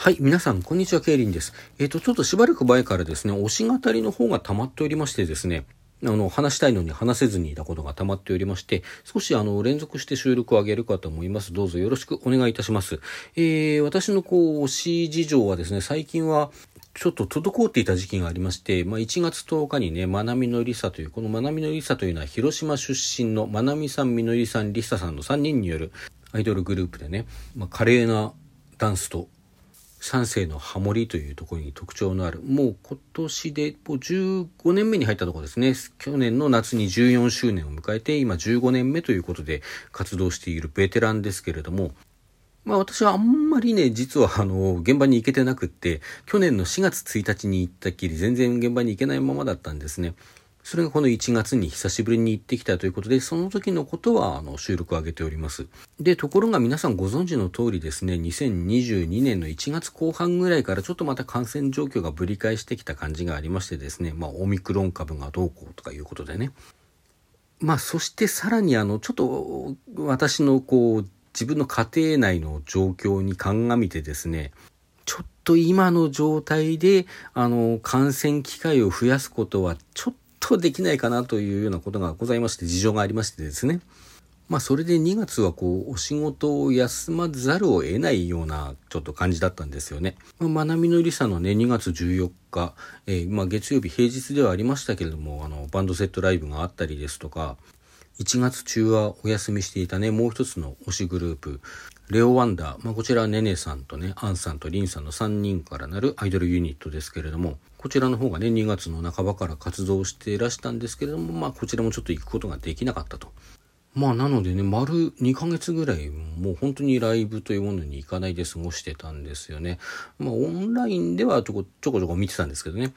はい、皆さん、こんにちは、ケイリンです。えっ、ー、と、ちょっとしばらく前からですね、推し語りの方が溜まっておりましてですね、あの、話したいのに話せずにいたことが溜まっておりまして、少しあの、連続して収録を上げるかと思います。どうぞよろしくお願いいたします。えー、私のこう、推し事情はですね、最近は、ちょっと滞っていた時期がありまして、まあ、1月10日にね、まなみのりさという、このまなみのりさというのは広島出身のまなみさん、みのりさん、りささんの3人によるアイドルグループでね、まあ、華麗なダンスと三世のハモリというところに特徴のある、もう今年でもう15年目に入ったところですね。去年の夏に14周年を迎えて、今15年目ということで活動しているベテランですけれども、まあ私はあんまりね、実はあの、現場に行けてなくって、去年の4月1日に行ったっきり全然現場に行けないままだったんですね。それがこの1月に久しぶりに行ってきたということで、その時のことはあの収録を上げております。で、ところが皆さんご存知の通りですね、2022年の1月後半ぐらいからちょっとまた感染状況がぶり返してきた感じがありましてですね、まあオミクロン株がどうこうとかいうことでね。まあそしてさらにあの、ちょっと私のこう、自分の家庭内の状況に鑑みてですね、ちょっと今の状態で、あの、感染機会を増やすことはちょっとできないかなというようなことがございまして、事情がありましてですね。まあそれで2月はこうお仕事を休まざるを得ないようなちょっと感じだったんですよね。まあ、なみのりさのね2月14日、えー、まあ月曜日平日ではありましたけれどもあのバンドセットライブがあったりですとか1月中はお休みしていたねもう一つの推しグループレオワンダー、まあ、こちらはねねさんとねアンさんとリンさんの3人からなるアイドルユニットですけれどもこちらの方がね、2月の半ばから活動していらしたんですけれども、まあ、こちらもちょっと行くことができなかったと。まあ、なのでね、丸2ヶ月ぐらい、もう本当にライブというものに行かないで過ごしてたんですよね。まあ、オンラインではちょこちょこちょこ見てたんですけどね。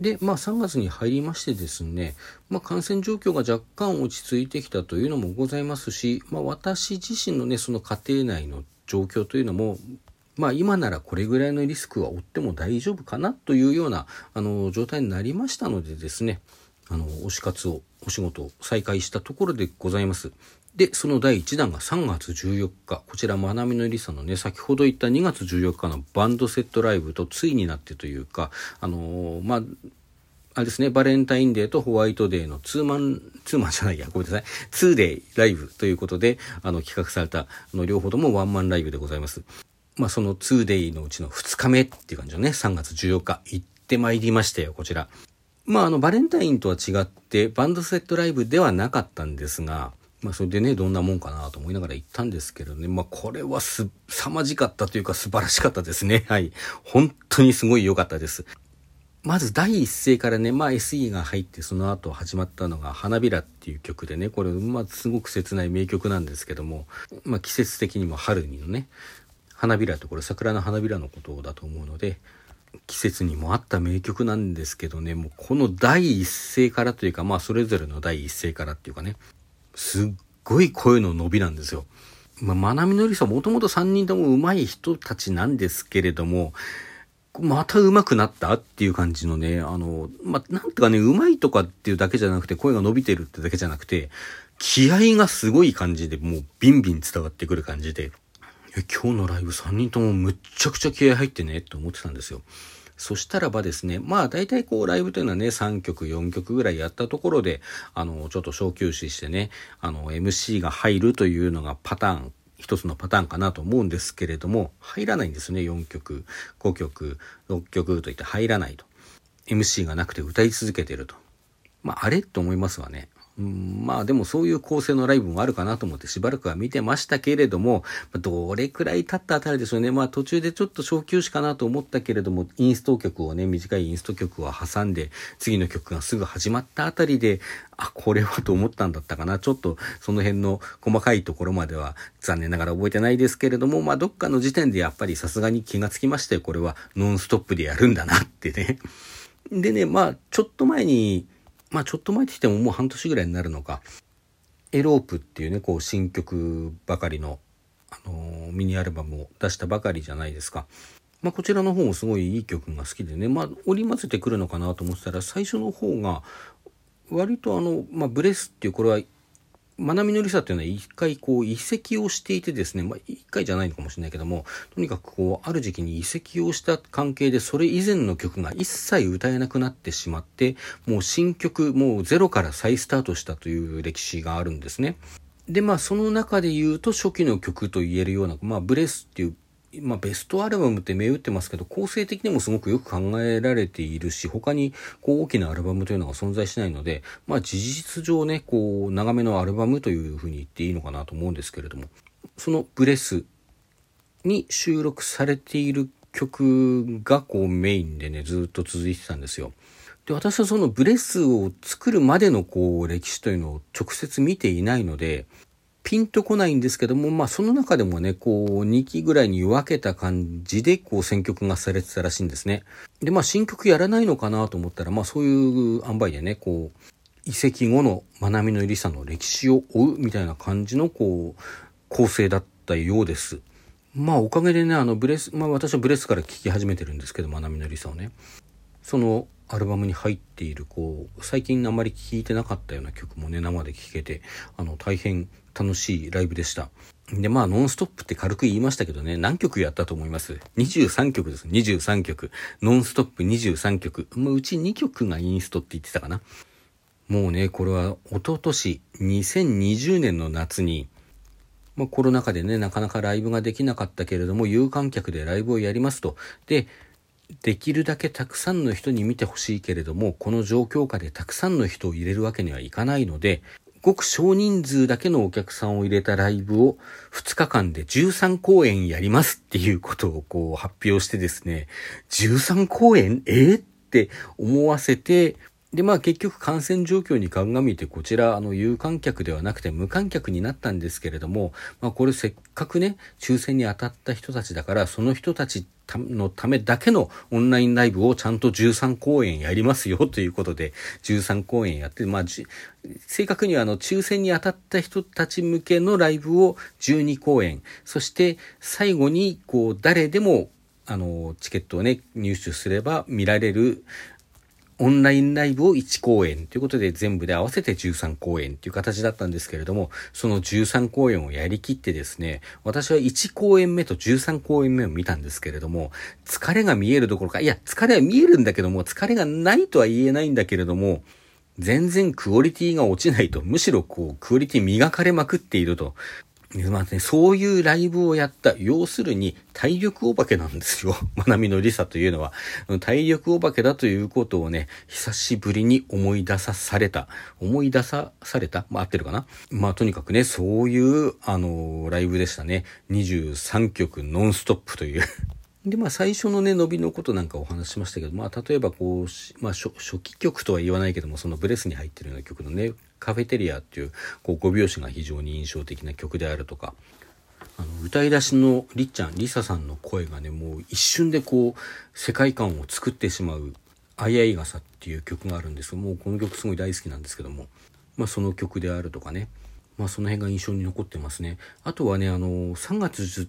で、まあ3月に入りましてですね、まあ感染状況が若干落ち着いてきたというのもございますし、まあ私自身のね、その家庭内の状況というのも、まあ今ならこれぐらいのリスクは負っても大丈夫かなというようなあの状態になりましたのでですね、あの、推し活を、お仕事を再開したところでございます。で、その第1弾が3月14日、こちら、まなみのりさんのね、先ほど言った2月14日のバンドセットライブとついになってというか、あのー、まあ、あれですね、バレンタインデーとホワイトデーのツーマン、ツーマンじゃないや、ごめんなさい、ツーデイライブということで、あの、企画された、あの、両方ともワンマンライブでございます。まあ、その 2day のうちの2日目っていう感じのね、3月14日行ってまいりましたよ、こちら。まあ、あの、バレンタインとは違って、バンドセットライブではなかったんですが、まあ、それでね、どんなもんかなと思いながら行ったんですけどね、まあ、これはす、凄まじかったというか素晴らしかったですね。はい。本当にすごい良かったです。まず第一声からね、まあ SE が入ってその後始まったのが花びらっていう曲でね、これまあすごく切ない名曲なんですけども、まあ季節的にも春にのね、花びらってこれ桜の花びらのことだと思うので季節にもあった名曲なんですけどねもうこの第一声からというかまあそれぞれの第一声からっていうかねすっごい声の伸びなんですよ。まあ、まなみのりさもともと3人とも上手い人たちなんですけれどもまた上手くなったっていう感じのね、あの、ま、なんとかね、上手いとかっていうだけじゃなくて、声が伸びてるってだけじゃなくて、気合がすごい感じで、もうビンビン伝わってくる感じで、今日のライブ3人ともむっちゃくちゃ気合入ってねって思ってたんですよ。そしたらばですね、まあ大体こうライブというのはね、3曲、4曲ぐらいやったところで、あの、ちょっと小休止してね、あの、MC が入るというのがパターン、一つのパターンかなと思うんですけれども、入らないんですね、4曲、5曲、6曲といって入らないと。MC がなくて歌い続けてると。まあ、あれと思いますわね。うん、まあでもそういう構成のライブもあるかなと思ってしばらくは見てましたけれども、どれくらい経ったあたりでしょうね。まあ途中でちょっと小休止かなと思ったけれども、インスト曲をね、短いインスト曲を挟んで、次の曲がすぐ始まったあたりで、あ、これはと思ったんだったかな。ちょっとその辺の細かいところまでは残念ながら覚えてないですけれども、まあどっかの時点でやっぱりさすがに気がつきまして、これはノンストップでやるんだなってね。でね、まあちょっと前に、まあちょっと前って言ってももう半年ぐらいになるのか、エロープっていうね、こう新曲ばかりの、あのー、ミニアルバムを出したばかりじゃないですか。まあこちらの方もすごいいい曲が好きでね、まあ織り交ぜてくるのかなと思ってたら、最初の方が、割とあの、まあブレスっていう、これはまなみのりさというのは一回こう移籍をしていてですね、まあ一回じゃないのかもしれないけども、とにかくこう、ある時期に移籍をした関係で、それ以前の曲が一切歌えなくなってしまって、もう新曲、もうゼロから再スタートしたという歴史があるんですね。で、まあその中で言うと初期の曲と言えるような、まあブレスっていうまあ、ベストアルバムって銘打ってますけど、構成的にもすごくよく考えられているし、他にこう大きなアルバムというのが存在しないので、まあ事実上ね、こう長めのアルバムというふうに言っていいのかなと思うんですけれども、そのブレスに収録されている曲がこうメインでね、ずっと続いてたんですよ。で、私はそのブレスを作るまでのこう歴史というのを直接見ていないので、ピンとこないんですけども、まあその中でもね、こう2期ぐらいに分けた感じでこう選曲がされてたらしいんですね。で、まあ新曲やらないのかなと思ったら、まあそういう塩梅でね、こう、移籍後のまなみのりさの歴史を追うみたいな感じのこう、構成だったようです。まあおかげでね、あのブレス、まあ私はブレスから聴き始めてるんですけど、まなみのりさをね。そのアルバムに入っているこう最近あまり聴いてなかったような曲もね生で聴けてあの大変楽しいライブでした。で、まあ、ノンストップって軽く言いましたけどね、何曲やったと思います ?23 曲です。23曲。ノンストップ23曲。もううち2曲がインストって言ってたかな。もうね、これは一昨年2020年の夏に、まあ、コロナ禍でね、なかなかライブができなかったけれども、有観客でライブをやりますと。で、できるだけたくさんの人に見てほしいけれども、この状況下でたくさんの人を入れるわけにはいかないので、ごく少人数だけのお客さんを入れたライブを2日間で13公演やりますっていうことをこう発表してですね、13公演？え？ー、って思わせて、で、まあ結局感染状況に鑑みてこちら、あの、有観客ではなくて無観客になったんですけれども、まあこれせっかくね、抽選に当たった人たちだから、その人たちのためだけのオンラインライブをちゃんと13公演やりますよということで、13公演やって、まあ、正確にはあの、抽選に当たった人たち向けのライブを12公演、そして最後にこう、誰でもあの、チケットをね、入手すれば見られる、オンラインライブを1公演ということで全部で合わせて13公演という形だったんですけれども、その13公演をやりきってですね、私は1公演目と13公演目を見たんですけれども、疲れが見えるどころか、いや、疲れは見えるんだけども、疲れがないとは言えないんだけれども、全然クオリティが落ちないと、むしろこう、クオリティ磨かれまくっていると。まあね、そういうライブをやった。要するに、体力お化けなんですよ。まなみのりさというのは。体力お化けだということをね、久しぶりに思い出さされた。思い出さされた？まあ、合ってるかな？まあ、とにかくね、そういう、あのライブでしたね。23曲ノンストップというで、まあ最初のね、伸びのことなんかお話ししましたけど、まあ例えばこう、まあ初期曲とは言わないけども、そのブレスに入ってるような曲のね、カフェテリアっていう、こう5拍子が非常に印象的な曲であるとか、あの、歌い出しのりっちゃん、りささんの声がね、もう一瞬でこう、世界観を作ってしまう、あいあい傘っていう曲があるんですけども、この曲すごい大好きなんですけども、まあその曲であるとかね、まあその辺が印象に残ってますね。あとはね、あの、3月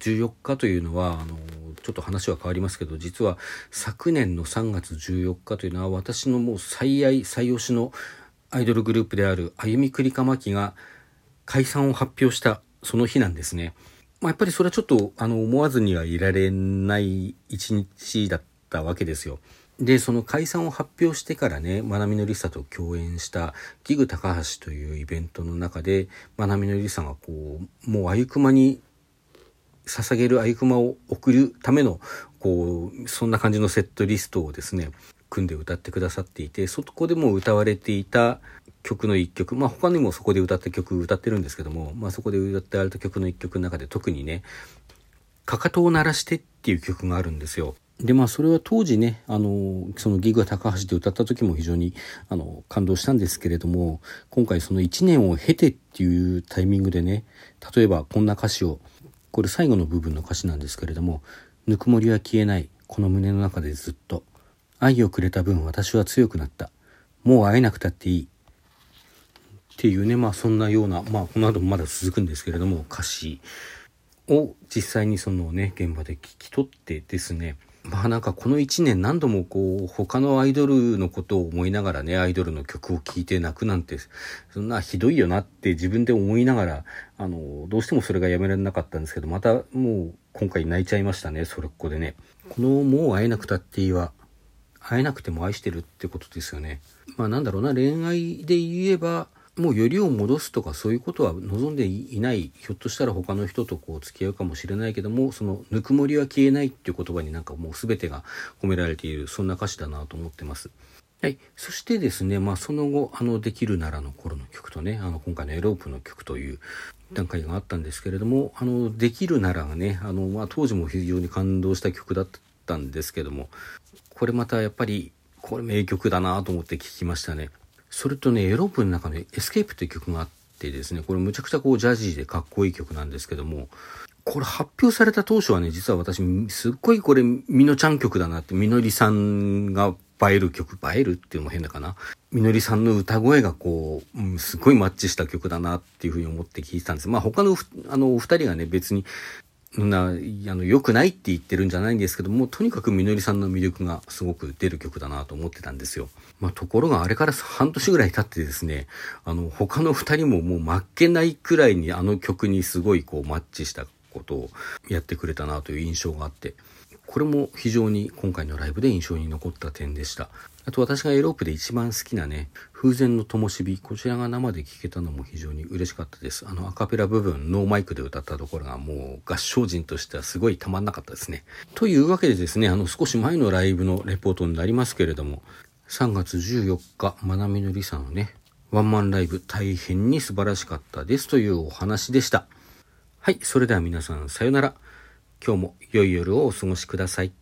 14日というのは、あの、ちょっと話は変わりますけど、実は昨年の3月14日というのは私のもう最愛、最推しのアイドルグループであるあゆみくりかまきが解散を発表したその日なんですね。まあ、やっぱりそれはちょっとあの思わずにはいられない一日だったわけですよ。で、その解散を発表してからね、まなみのりさと共演したギグ高橋というイベントの中で、まなみのりさがこう、もうあゆくまに捧げるあゆくまを送るための、こう、そんな感じのセットリストをですね、組んで歌ってくださっていて、そこでも歌われていた曲の一曲、まあ他にもそこで歌った曲歌ってるんですけども、まあそこで歌ってあれた曲の一曲の中で特にね、かかとを鳴らしてっていう曲があるんですよ。で、まあそれは当時ね、あの、そのギグ高橋で歌った時も非常にあの感動したんですけれども、今回その1年を経てっていうタイミングでね、例えばこんな歌詞をこれ最後の部分の歌詞なんですけれども、ぬくもりは消えない、この胸の中でずっと。愛をくれた分私は強くなった。もう会えなくたっていい。っていうね、まあそんなような、まあこの後もまだ続くんですけれども、歌詞を実際にそのね、現場で聞き取ってですね、まあなんかこの1年何度もこう他のアイドルのことを思いながらね、アイドルの曲を聴いて泣くなんて、そんなひどいよなって自分で思いながら、あの、どうしてもそれがやめられなかったんですけど、またもう今回泣いちゃいましたね、それっこでね。このもう会えなくたっていいは、会えなくても愛してるってことですよね。まあなんだろうな、恋愛で言えば、もうよりを戻すとかそういうことは望んでいないひょっとしたら他の人とこう付き合うかもしれないけどもそのぬくもりは消えないっていう言葉になんかもう全てが込められているそんな歌詞だなと思ってます。はい。そしてですね、まあその後、あの、できるならの頃の曲とね、あの、今回のエロープの曲という段階があったんですけれども、あの、できるならがね、あの、まあ当時も非常に感動した曲だったんですけども、これまたやっぱり、これ名曲だなと思って聴きましたね。それとね、エロープの中でエスケープっていう曲があってですね、これむちゃくちゃこうジャジーでかっこいい曲なんですけども、これ発表された当初はね、実は私、すっごいこれ、みのちゃん曲だなって、みのりさんが映える曲、映えるっていうのも変だかな。みのりさんの歌声がこう、うん、すごいマッチした曲だなっていうふうに思って聴いてたんです。まあ他の、あの、お二人がね、別にな、あの、良くないって言ってるんじゃないんですけども、とにかくみのりさんの魅力がすごく出る曲だなと思ってたんですよ。まあ、ところがあれから半年ぐらい経ってですね、あの、他の二人ももう負けないくらいにあの曲にすごいこうマッチしたことをやってくれたなという印象があって、これも非常に今回のライブで印象に残った点でした。あと私がエロープで一番好きなね、風前の灯火、こちらが生で聴けたのも非常に嬉しかったです。あのアカペラ部分、ノーマイクで歌ったところがもう合唱人としてはすごいたまんなかったですね。というわけでですね、あの少し前のライブのレポートになりますけれども、3月14日、まなみのりさんのね、ワンマンライブ大変に素晴らしかったですというお話でした。はい、それでは皆さんさよなら。今日も良い夜をお過ごしください。